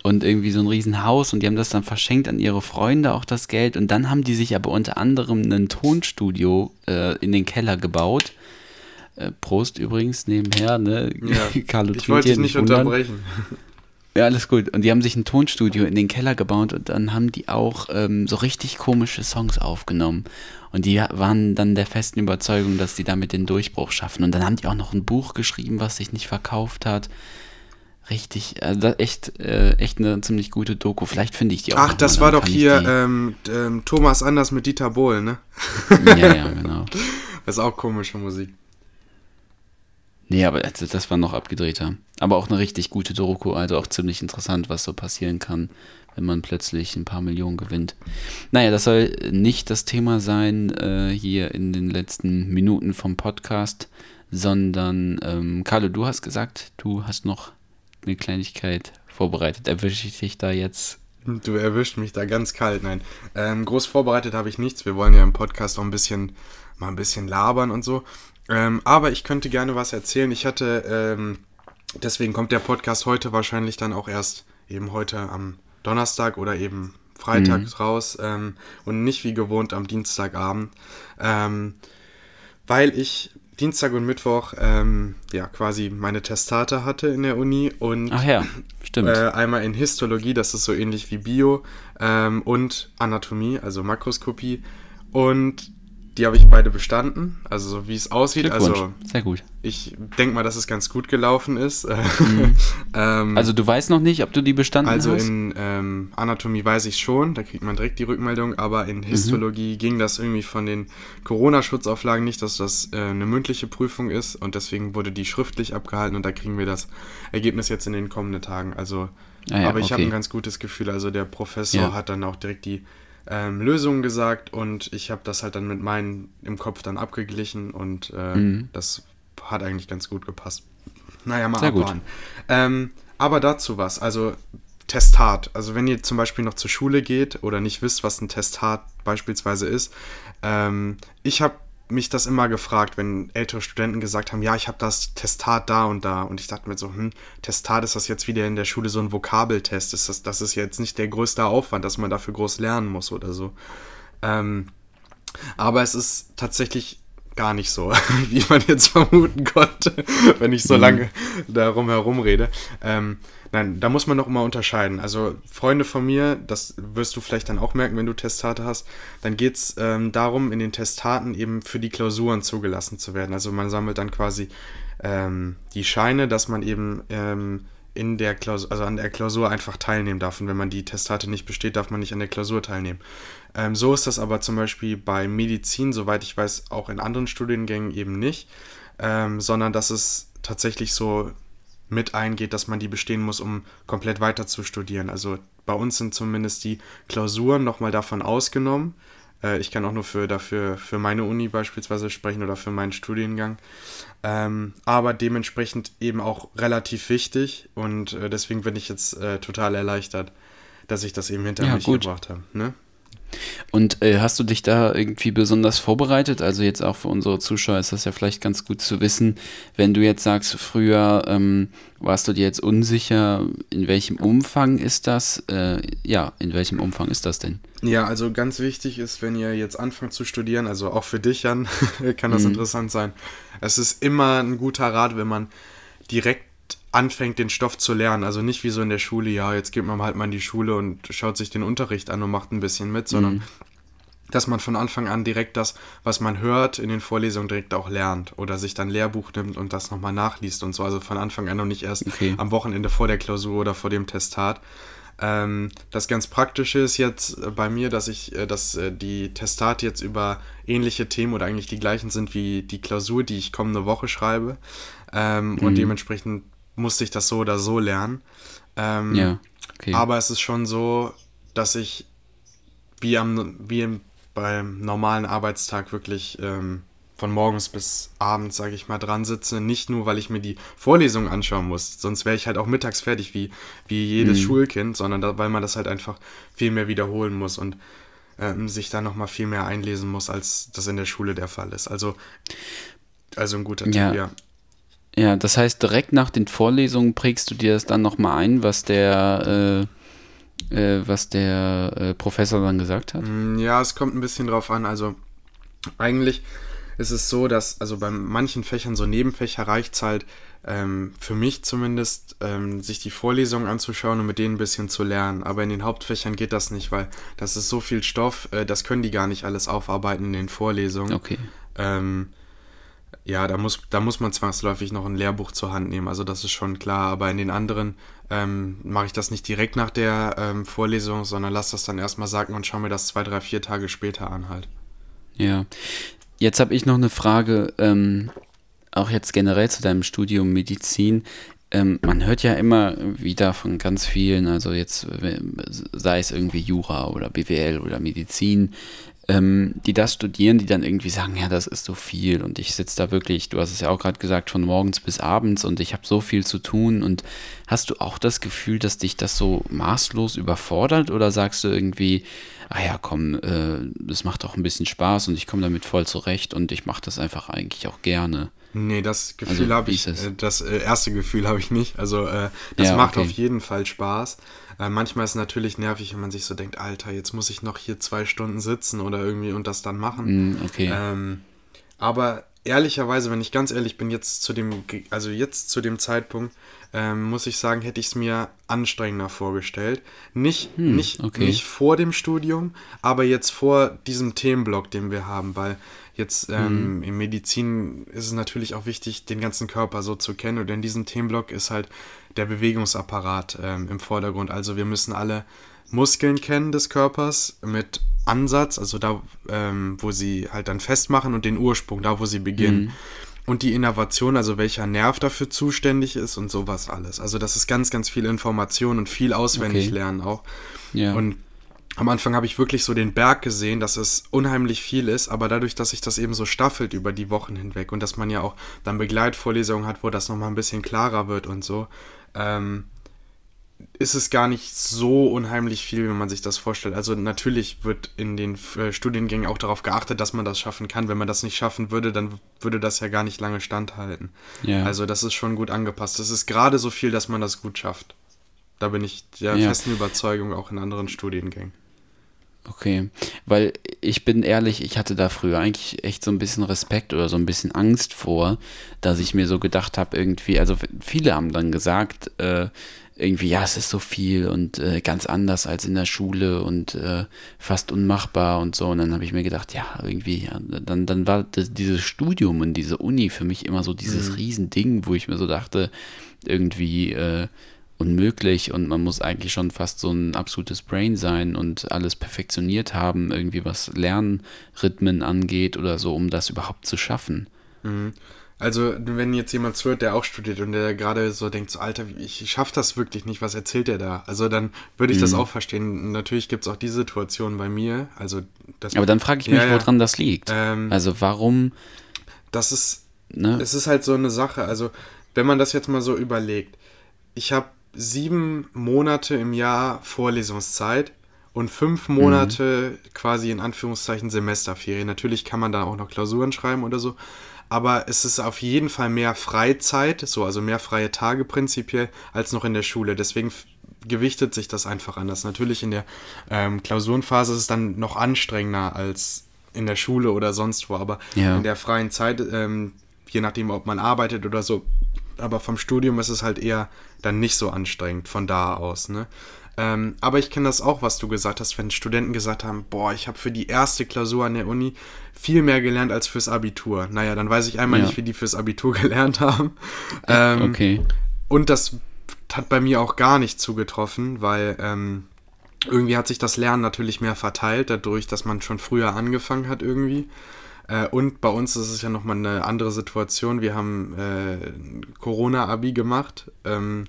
und irgendwie so ein Riesenhaus und die haben das dann verschenkt an ihre Freunde, auch das Geld und dann haben die sich aber unter anderem ein Tonstudio äh, in den Keller gebaut Prost übrigens nebenher, ne?
Ja, Carlo ich wollte dich nicht wundern. unterbrechen.
Ja, alles gut. Und die haben sich ein Tonstudio in den Keller gebaut und dann haben die auch ähm, so richtig komische Songs aufgenommen. Und die waren dann der festen Überzeugung, dass die damit den Durchbruch schaffen. Und dann haben die auch noch ein Buch geschrieben, was sich nicht verkauft hat. Richtig, also echt, äh, echt eine ziemlich gute Doku. Vielleicht finde ich die auch.
Ach, das war doch hier ähm, ähm, Thomas Anders mit Dieter Bohlen, ne?
Ja, ja, genau.
Das ist auch komische Musik.
Nee, aber das war noch abgedrehter. Aber auch eine richtig gute Doku, also auch ziemlich interessant, was so passieren kann, wenn man plötzlich ein paar Millionen gewinnt. Naja, das soll nicht das Thema sein äh, hier in den letzten Minuten vom Podcast, sondern ähm, Carlo, du hast gesagt, du hast noch eine Kleinigkeit vorbereitet. Erwische ich dich da jetzt
Du erwischt mich da ganz kalt, nein. Ähm, groß vorbereitet habe ich nichts. Wir wollen ja im Podcast auch ein bisschen, mal ein bisschen labern und so. Ähm, aber ich könnte gerne was erzählen. Ich hatte, ähm, deswegen kommt der Podcast heute wahrscheinlich dann auch erst eben heute am Donnerstag oder eben Freitag mhm. raus ähm, und nicht wie gewohnt am Dienstagabend, ähm, weil ich Dienstag und Mittwoch ähm, ja quasi meine Testate hatte in der Uni und
Ach ja, stimmt.
Äh, einmal in Histologie, das ist so ähnlich wie Bio ähm, und Anatomie, also Makroskopie und die habe ich beide bestanden, also so wie es aussieht. Also
sehr gut.
Ich denke mal, dass es ganz gut gelaufen ist.
Mhm. ähm, also du weißt noch nicht, ob du die bestanden
also
hast?
Also in ähm, Anatomie weiß ich schon, da kriegt man direkt die Rückmeldung, aber in Histologie mhm. ging das irgendwie von den Corona-Schutzauflagen nicht, dass das äh, eine mündliche Prüfung ist und deswegen wurde die schriftlich abgehalten und da kriegen wir das Ergebnis jetzt in den kommenden Tagen. Also, ah ja, aber ich okay. habe ein ganz gutes Gefühl. Also der Professor ja. hat dann auch direkt die ähm, Lösungen gesagt und ich habe das halt dann mit meinen im Kopf dann abgeglichen und äh, mhm. das hat eigentlich ganz gut gepasst. Naja, mal Sehr abwarten. Ähm, aber dazu was, also Testat. Also wenn ihr zum Beispiel noch zur Schule geht oder nicht wisst, was ein Testat beispielsweise ist, ähm, ich habe mich das immer gefragt, wenn ältere Studenten gesagt haben, ja, ich habe das Testat da und da. Und ich dachte mir so, hm, Testat ist das jetzt wieder in der Schule so ein Vokabeltest. Ist das, das ist jetzt nicht der größte Aufwand, dass man dafür groß lernen muss oder so. Ähm, aber es ist tatsächlich gar nicht so, wie man jetzt vermuten konnte, wenn ich so mhm. lange darum herum rede. Ähm, nein, da muss man noch immer unterscheiden. Also Freunde von mir, das wirst du vielleicht dann auch merken, wenn du Testate hast, dann geht es ähm, darum, in den Testaten eben für die Klausuren zugelassen zu werden. Also man sammelt dann quasi ähm, die Scheine, dass man eben ähm, in der Klausur, also an der Klausur einfach teilnehmen darf. Und wenn man die Testate nicht besteht, darf man nicht an der Klausur teilnehmen. Ähm, so ist das aber zum Beispiel bei Medizin, soweit ich weiß, auch in anderen Studiengängen eben nicht, ähm, sondern dass es tatsächlich so mit eingeht, dass man die bestehen muss, um komplett weiter zu studieren. Also bei uns sind zumindest die Klausuren nochmal davon ausgenommen. Äh, ich kann auch nur für, dafür, für meine Uni beispielsweise sprechen oder für meinen Studiengang. Ähm, aber dementsprechend eben auch relativ wichtig und äh, deswegen bin ich jetzt äh, total erleichtert, dass ich das eben hinter ja, mich gut. gebracht habe. Ne?
Und äh, hast du dich da irgendwie besonders vorbereitet? Also jetzt auch für unsere Zuschauer ist das ja vielleicht ganz gut zu wissen, wenn du jetzt sagst, früher ähm, warst du dir jetzt unsicher, in welchem Umfang ist das? Äh, ja, in welchem Umfang ist das denn?
Ja, also ganz wichtig ist, wenn ihr jetzt anfangt zu studieren, also auch für dich, Jan, kann das mhm. interessant sein. Es ist immer ein guter Rat, wenn man direkt anfängt, den Stoff zu lernen. Also nicht wie so in der Schule, ja, jetzt geht man halt mal in die Schule und schaut sich den Unterricht an und macht ein bisschen mit, sondern mhm. dass man von Anfang an direkt das, was man hört, in den Vorlesungen direkt auch lernt oder sich dann Lehrbuch nimmt und das nochmal nachliest und so. Also von Anfang an und nicht erst okay. am Wochenende vor der Klausur oder vor dem Testat. Ähm, das ganz Praktische ist jetzt bei mir, dass ich, äh, dass äh, die Testate jetzt über ähnliche Themen oder eigentlich die gleichen sind wie die Klausur, die ich kommende Woche schreibe. Ähm, mhm. Und dementsprechend musste ich das so oder so lernen. Ähm, ja, okay. Aber es ist schon so, dass ich wie, am, wie im, beim normalen Arbeitstag wirklich ähm, von morgens bis abends, sage ich mal, dran sitze. Nicht nur, weil ich mir die Vorlesung anschauen muss, sonst wäre ich halt auch mittags fertig wie, wie jedes mhm. Schulkind, sondern da, weil man das halt einfach viel mehr wiederholen muss und ähm, sich da nochmal viel mehr einlesen muss, als das in der Schule der Fall ist. Also, also ein guter. Tipp, ja.
Ja, das heißt, direkt nach den Vorlesungen prägst du dir das dann nochmal ein, was der, äh, äh, was der äh, Professor dann gesagt hat?
Mm, ja, es kommt ein bisschen drauf an. Also eigentlich ist es so, dass, also bei manchen Fächern, so Nebenfächer reicht es halt, ähm, für mich zumindest, ähm, sich die Vorlesungen anzuschauen und mit denen ein bisschen zu lernen. Aber in den Hauptfächern geht das nicht, weil das ist so viel Stoff, äh, das können die gar nicht alles aufarbeiten in den Vorlesungen.
Okay.
Ähm, ja, da muss, da muss man zwangsläufig noch ein Lehrbuch zur Hand nehmen, also das ist schon klar. Aber in den anderen ähm, mache ich das nicht direkt nach der ähm, Vorlesung, sondern lasse das dann erstmal sagen und schaue mir das zwei, drei, vier Tage später an halt.
Ja. Jetzt habe ich noch eine Frage, ähm, auch jetzt generell zu deinem Studium Medizin. Ähm, man hört ja immer wieder von ganz vielen, also jetzt sei es irgendwie Jura oder BWL oder Medizin, ähm, die das studieren, die dann irgendwie sagen, ja, das ist so viel und ich sitze da wirklich, du hast es ja auch gerade gesagt, von morgens bis abends und ich habe so viel zu tun und hast du auch das Gefühl, dass dich das so maßlos überfordert oder sagst du irgendwie, ah ja, komm, äh, das macht auch ein bisschen Spaß und ich komme damit voll zurecht und ich mache das einfach eigentlich auch gerne?
Nee, das Gefühl also, habe ich, äh, das äh, erste Gefühl habe ich nicht. Also äh, das ja, macht okay. auf jeden Fall Spaß. Äh, manchmal ist es natürlich nervig, wenn man sich so denkt, Alter, jetzt muss ich noch hier zwei Stunden sitzen oder irgendwie und das dann machen.
Mm, okay.
Ähm, aber ehrlicherweise, wenn ich ganz ehrlich bin, jetzt zu dem, also jetzt zu dem Zeitpunkt, ähm, muss ich sagen, hätte ich es mir anstrengender vorgestellt. Nicht, hm, nicht, okay. nicht vor dem Studium, aber jetzt vor diesem Themenblock, den wir haben, weil Jetzt ähm, mhm. in Medizin ist es natürlich auch wichtig, den ganzen Körper so zu kennen. Und in diesem Themenblock ist halt der Bewegungsapparat ähm, im Vordergrund. Also wir müssen alle Muskeln kennen des Körpers mit Ansatz, also da, ähm, wo sie halt dann festmachen und den Ursprung, da wo sie beginnen. Mhm. Und die Innovation, also welcher Nerv dafür zuständig ist und sowas alles. Also das ist ganz, ganz viel Information und viel auswendig okay. lernen auch. Ja. Und am Anfang habe ich wirklich so den Berg gesehen, dass es unheimlich viel ist, aber dadurch, dass sich das eben so staffelt über die Wochen hinweg und dass man ja auch dann Begleitvorlesungen hat, wo das nochmal ein bisschen klarer wird und so, ähm, ist es gar nicht so unheimlich viel, wenn man sich das vorstellt. Also natürlich wird in den äh, Studiengängen auch darauf geachtet, dass man das schaffen kann. Wenn man das nicht schaffen würde, dann würde das ja gar nicht lange standhalten.
Ja.
Also das ist schon gut angepasst. Das ist gerade so viel, dass man das gut schafft. Da bin ich der
Ja.
festen Überzeugung auch in anderen Studiengängen.
Okay, weil ich bin ehrlich, ich hatte da früher eigentlich echt so ein bisschen Respekt oder so ein bisschen Angst vor, dass ich mir so gedacht habe, irgendwie, also viele haben dann gesagt, äh, irgendwie, ja, es ist so viel und äh, ganz anders als in der Schule und äh, fast unmachbar und so. Und dann habe ich mir gedacht, ja, irgendwie, ja, dann, dann war das, dieses Studium und diese Uni für mich immer so dieses Riesending, wo ich mir so dachte, irgendwie, äh, unmöglich und man muss eigentlich schon fast so ein absolutes Brain sein und alles perfektioniert haben, irgendwie was Lernrhythmen angeht oder so, um das überhaupt zu schaffen.
Also, wenn jetzt jemand zuhört, der auch studiert und der gerade so denkt, so, Alter, ich schaffe das wirklich nicht, was erzählt der da? Also, dann würde ich das auch verstehen. Natürlich gibt es auch die Situation bei mir. Also, das,
Aber dann frage ich mich,
ja.
woran das liegt.
Ähm,
also warum,
das ist,
ne?
es ist halt so eine Sache. Also, wenn man das jetzt mal so überlegt, ich habe sieben Monate im Jahr Vorlesungszeit und fünf Monate quasi in Anführungszeichen Semesterferien. Natürlich kann man da auch noch Klausuren schreiben oder so, aber es ist auf jeden Fall mehr Freizeit, so also mehr freie Tage prinzipiell als noch in der Schule. Deswegen gewichtet sich das einfach anders. Natürlich in der ähm, Klausurenphase ist es dann noch anstrengender als in der Schule oder sonst wo, aber
Ja.
in der freien Zeit, ähm, je nachdem, ob man arbeitet oder so, aber vom Studium ist es halt eher dann nicht so anstrengend von da aus, ne? Ähm, aber ich kenne das auch, was du gesagt hast, wenn Studenten gesagt haben, boah, ich habe für die erste Klausur an der Uni viel mehr gelernt als fürs Abitur. Naja, dann weiß ich einmal
Ja.
nicht, wie die fürs Abitur gelernt haben. Ähm,
okay.
und das hat bei mir auch gar nicht zugetroffen, weil ähm, irgendwie hat sich das Lernen natürlich mehr verteilt, dadurch, dass man schon früher angefangen hat irgendwie. Äh, und bei uns ist es ja nochmal eine andere Situation. Wir haben äh, Corona-Abi gemacht ähm,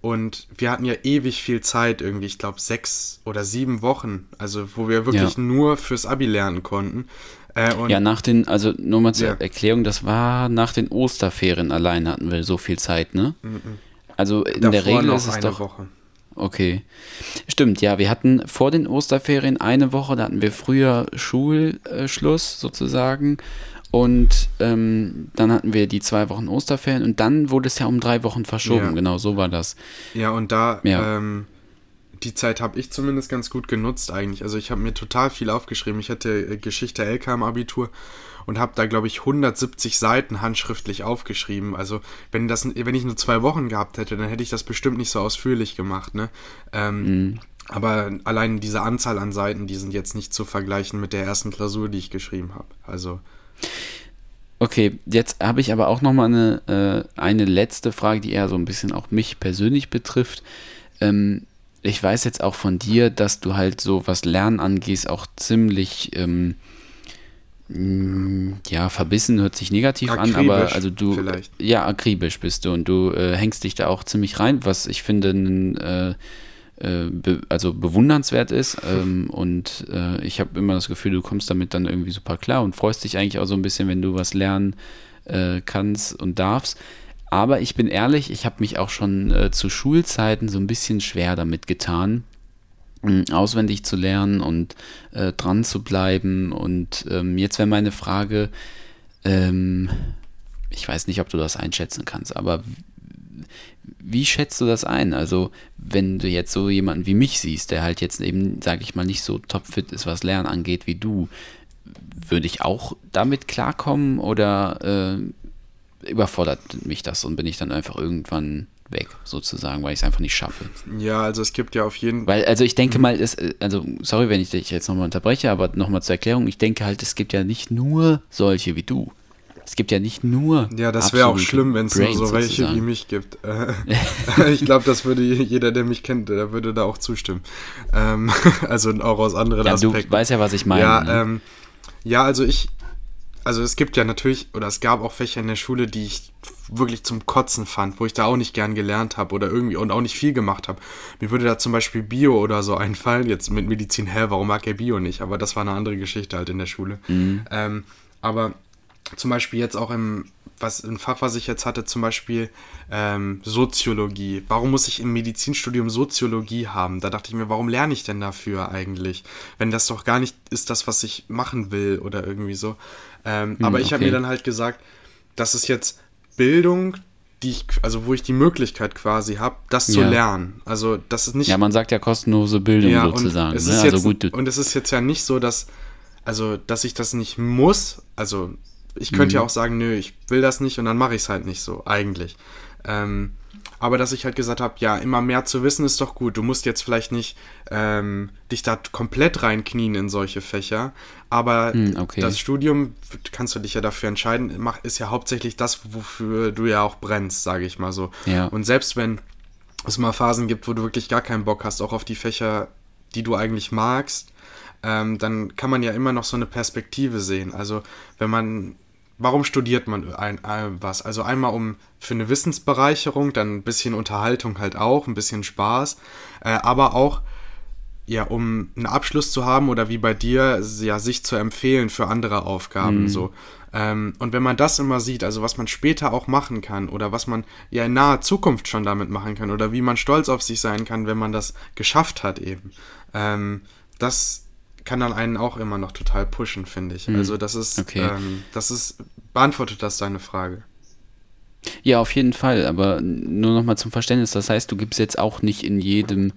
und wir hatten ja ewig viel Zeit irgendwie, ich glaube sechs oder sieben Wochen, also wo wir wirklich
Ja.
nur fürs Abi lernen konnten. Äh,
Ja, nach den, also nur mal zur
Ja.
Erklärung, das war nach den Osterferien allein hatten wir so viel Zeit, ne? Also in der
Mhm. davor
Regel
noch
ist es doch.
Woche.
Okay. Stimmt, ja, wir hatten vor den Osterferien eine Woche, da hatten wir früher Schulschluss sozusagen. Und ähm, dann hatten wir die zwei Wochen Osterferien und dann wurde es ja um drei Wochen verschoben.
Ja.
Genau, so war das.
Ja, und da,
Ja.
ähm, die Zeit habe ich zumindest ganz gut genutzt eigentlich. Also ich habe mir total viel aufgeschrieben. Ich hatte äh, Geschichte LK im Abitur und habe da, glaube ich, 170 Seiten handschriftlich aufgeschrieben. Also wenn, das, wenn ich nur zwei Wochen gehabt hätte, dann hätte ich das bestimmt nicht so ausführlich gemacht. Ne? Ähm, Aber allein diese Anzahl an Seiten, die sind jetzt nicht zu vergleichen mit der ersten Klausur, die ich geschrieben habe. Also
Okay, jetzt habe ich aber auch noch mal eine, äh, eine letzte Frage, die eher so ein bisschen auch mich persönlich betrifft. Ähm, ich weiß jetzt auch von dir, dass du halt so, was Lernen angeht, auch ziemlich, ähm, ja, verbissen hört sich negativ an, aber
Akribisch
also du,
vielleicht.
ja, akribisch bist du und du äh, hängst dich da auch ziemlich rein, was ich finde, ein, äh, äh, be also bewundernswert ist. Ähm, und äh, ich habe immer das Gefühl, du kommst damit dann irgendwie super klar und freust dich eigentlich auch so ein bisschen, wenn du was lernen äh, kannst und darfst. Aber ich bin ehrlich, ich habe mich auch schon äh, zu Schulzeiten so ein bisschen schwer damit getan, auswendig zu lernen und äh, dran zu bleiben. Und ähm, jetzt wäre meine Frage, ähm, ich weiß nicht, ob du das einschätzen kannst, aber wie schätzt du das ein? Also, wenn du jetzt so jemanden wie mich siehst, der halt jetzt eben, sage ich mal, nicht so topfit ist, was Lernen angeht wie du, würde ich auch damit klarkommen oder äh, überfordert mich das und bin ich dann einfach irgendwann weg, sozusagen, weil ich es einfach nicht schaffe?
ja, also es gibt ja auf jeden
Weil, also ich
Mhm.
denke mal, es, äh, also sorry, wenn ich dich jetzt nochmal unterbreche, aber nochmal zur Erklärung, ich denke halt, es gibt ja nicht nur solche wie du. Es gibt ja nicht nur.
Ja, das wäre auch schlimm, wenn es nur so welche
sozusagen.
wie mich gibt. Äh, ich glaube, das würde jeder, der mich kennt, der würde da auch zustimmen. Ähm, also auch aus anderen
Ja, du
Aspekten.
weißt ja, was ich meine.
ja,
ne?
ähm, ja, also ich, also es gibt ja natürlich, oder es gab auch Fächer in der Schule, die ich wirklich zum Kotzen fand, wo ich da auch nicht gern gelernt habe oder irgendwie und auch nicht viel gemacht habe. Mir würde da zum Beispiel Bio oder so einfallen, jetzt mit Medizin, hä, warum mag er Bio nicht? Aber das war eine andere Geschichte halt in der Schule.
Mhm.
Ähm, aber zum Beispiel jetzt auch im, was ein Fach, was ich jetzt hatte, zum Beispiel ähm, Soziologie. Warum muss ich im Medizinstudium Soziologie haben? Da dachte ich mir, warum lerne ich denn dafür eigentlich? Wenn das doch gar nicht ist das, was ich machen will oder irgendwie so. Ähm,
Hm,
aber ich habe
okay.
mir dann halt gesagt, das ist jetzt Bildung, die ich, also wo ich die Möglichkeit quasi habe, das zu
Ja.
lernen. Also das ist nicht
Ja, man sagt ja kostenlose Bildung
ja,
sozusagen.
Und es,
ne?
ist
also
jetzt,
gut,
und es ist jetzt ja nicht so, dass, also, dass ich das nicht muss. Also, ich könnte
Mhm.
ja auch sagen, nö, ich will das nicht und dann mache ich es halt nicht so, eigentlich. Ähm, aber dass ich halt gesagt habe, ja, immer mehr zu wissen ist doch gut. Du musst jetzt vielleicht nicht ähm, dich da komplett reinknien in solche Fächer, aber
Hm, okay.
das Studium kannst du dich ja dafür entscheiden, mach- ist ja hauptsächlich das, wofür du ja auch brennst, sage ich mal so.
Ja.
Und selbst wenn es mal Phasen gibt, wo du wirklich gar keinen Bock hast, auch auf die Fächer, die du eigentlich magst, ähm, dann kann man ja immer noch so eine Perspektive sehen. Also wenn man, warum studiert man ein, ein, was? Also einmal um für eine Wissensbereicherung, dann ein bisschen Unterhaltung halt auch, ein bisschen Spaß, äh, aber auch ja, um einen Abschluss zu haben oder wie bei dir, ja, sich zu empfehlen für andere Aufgaben, so. Ähm, und wenn man das immer sieht, also was man später auch machen kann oder was man ja in naher Zukunft schon damit machen kann oder wie man stolz auf sich sein kann, wenn man das geschafft hat eben, ähm, das kann dann einen auch immer noch total pushen, finde ich. Also das ist,
Okay.
ähm, das ist, beantwortet das deine Frage.
Ja, auf jeden Fall, aber nur nochmal zum Verständnis. Das heißt, du gibst jetzt auch nicht in jedem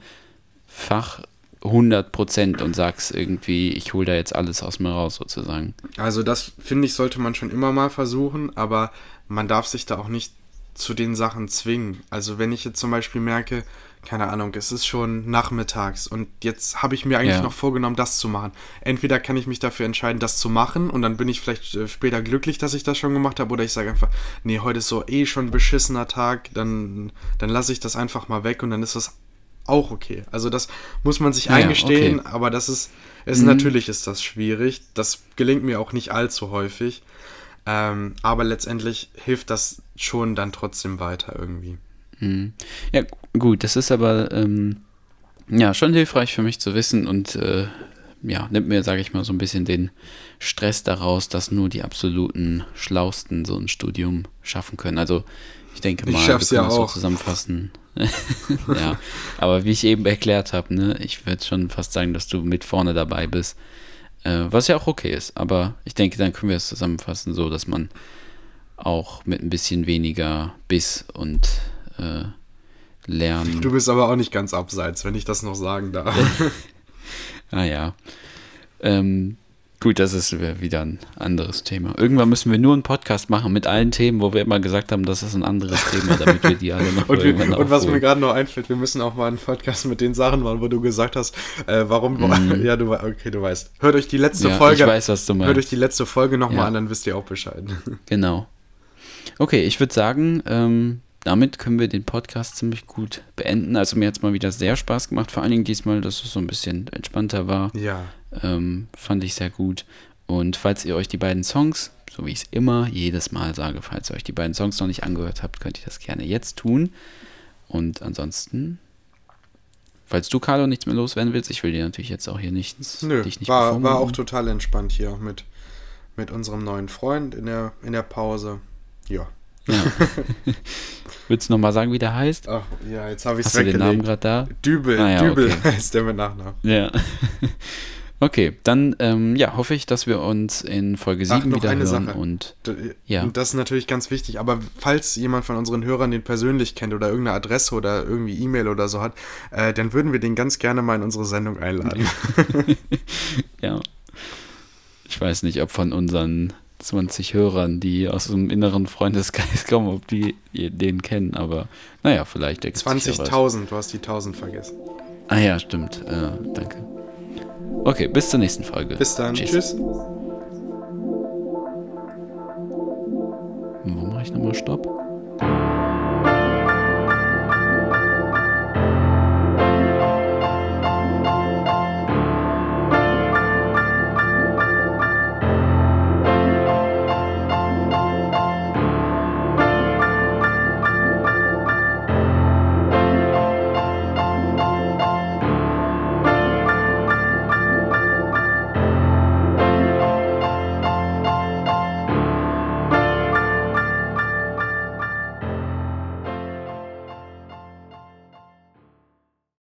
Fach 100% und sagst irgendwie, ich hole da jetzt alles aus mir raus sozusagen.
Also das finde ich, sollte man schon immer mal versuchen, aber man darf sich da auch nicht zu den Sachen zwingen. Also wenn ich jetzt zum Beispiel merke, keine Ahnung, es ist schon nachmittags und jetzt habe ich mir eigentlich
Ja.
noch vorgenommen, das zu machen. Entweder kann ich mich dafür entscheiden, das zu machen und dann bin ich vielleicht äh, später glücklich, dass ich das schon gemacht habe, oder ich sage einfach, nee, heute ist so eh schon ein beschissener Tag, dann, dann lasse ich das einfach mal weg und dann ist das auch okay. Also das muss man sich
Ja,
eingestehen,
okay.
aber das ist, es natürlich ist das schwierig. Das gelingt mir auch nicht allzu häufig. Ähm, aber letztendlich hilft das schon dann trotzdem weiter irgendwie.
Ja, gu- gut, das ist aber ähm, ja schon hilfreich für mich zu wissen und äh, ja, nimmt mir, sage ich mal, so ein bisschen den Stress daraus, dass nur die absoluten Schlausten so ein Studium schaffen können. Also ich denke
Ich
mal,
schaff's
wir können
ja
das so
auch.
zusammenfassen. ja, aber wie ich eben erklärt habe, ne, ich würde schon fast sagen, dass du mit vorne dabei bist, äh, was ja auch okay ist. Aber ich denke, dann können wir es zusammenfassen, so dass man auch mit ein bisschen weniger Biss und äh, Lernen.
Du bist aber auch nicht ganz abseits, wenn ich das noch sagen darf.
Ah ja. Ähm, gut, das ist wieder ein anderes Thema. Irgendwann müssen wir nur einen Podcast machen mit allen Themen, wo wir immer gesagt haben, das ist ein anderes Thema, damit wir die alle noch
Und, wir, und was mir gerade noch einfällt, wir müssen auch mal einen Podcast mit den Sachen machen, wo du gesagt hast, äh, warum, ja, du, okay, du weißt. Hört euch die letzte
Mhm. Ja,
Folge,
ich weiß, was du
hört
meinst.
euch die letzte Folge nochmal
Ja.
an, dann wisst ihr auch Bescheid.
Genau. Okay, ich würde sagen, ähm, damit können wir den Podcast ziemlich gut beenden. Also mir hat es mal wieder sehr Spaß gemacht, vor allen Dingen diesmal, dass es so ein bisschen entspannter war.
ja.
Ähm, fand ich sehr gut. Und falls ihr euch die beiden Songs, so wie ich es immer jedes Mal sage, falls ihr euch die beiden Songs noch nicht angehört habt, könnt ihr das gerne jetzt tun. Und ansonsten, falls du, Carlo, nichts mehr loswerden willst, ich will dir natürlich jetzt auch hier nichts,
Nö,
dich nicht
war, war auch total entspannt hier mit, mit unserem neuen Freund in der, in der Pause. Ja.
Ja. Willst du nochmal sagen, wie der heißt?
Ach, ja, jetzt habe ich es
du den Namen
weggelegt.
gerade da?
Dübel,
Ah, ja,
Dübel
okay.
heißt der mit Nachnamen.
Ja. Okay, dann ähm, ja, hoffe ich, dass wir uns in Folge
Ach,
7
noch
wieder
eine
hören
Sache.
und Ja.
Und das ist natürlich ganz wichtig, aber falls jemand von unseren Hörern den persönlich kennt oder irgendeine Adresse oder irgendwie E-Mail oder so hat, äh, dann würden wir den ganz gerne mal in unsere Sendung einladen.
ja. Ich weiß nicht, ob von unseren 20 Hörern, die aus dem inneren Freundeskreis kommen, ob die den kennen, aber naja, vielleicht ergibt sich ja was.
20.000, du hast die 1000 vergessen.
Ah ja, stimmt. Äh, danke. Okay, bis zur nächsten Folge.
Bis dann, tschüss.
Wo mache ich nochmal Stopp?